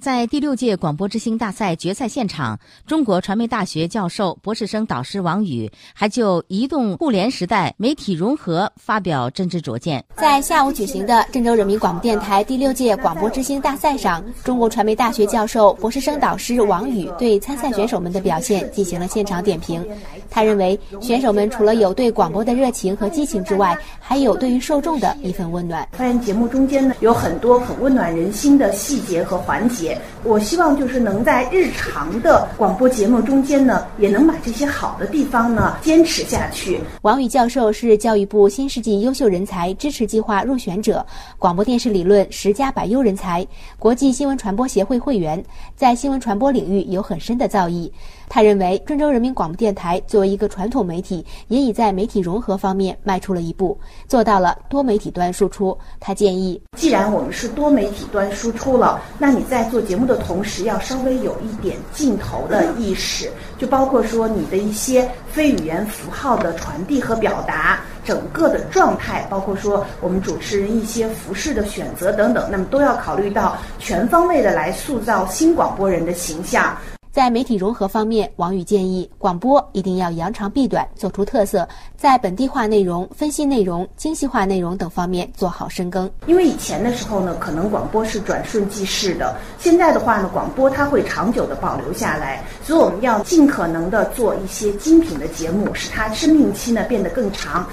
在第六届广播之星大赛决赛现场，中国传媒大学教授、博士生导师王宇还就移动互联时代媒体融合发表真知灼见。在下午举行的郑州人民广播电台第六届广播之星大赛上，中国传媒大学教授、博士生导师王宇对参赛选手们的表现进行了现场点评。他认为，选手们除了有对广播的热情和激情之外，还有对于受众的一份温暖。发现节目中间呢，有很多很温暖人心的细节和环节。我希望就是能在日常的广播节目中间呢，也能把这些好的地方呢坚持下去。王宇教授是教育部新世纪优秀人才支持计划入选者，广播电视理论十佳百优人才，国际新闻传播协会会员，在新闻传播领域有很深的造诣。他认为，郑州人民广播电台作作为一个传统媒体，也已在媒体融合方面迈出了一步，做到了多媒体端输出。他建议，既然我们是多媒体端输出了，那你在做节目的同时，要稍微有一点镜头的意识，就包括说你的一些非语言符号的传递和表达，整个的状态，包括说我们主持人一些服饰的选择等等，那么都要考虑到全方位的来塑造新广播人的形象。在媒体融合方面，王宇建议广播一定要扬长避短，做出特色，在本地化内容、分析内容、精细化内容等方面做好深耕。因为以前的时候呢，可能广播是转瞬即逝的，现在的话呢，广播它会长久的保留下来，所以我们要尽可能的做一些精品的节目，使它生命期呢变得更长。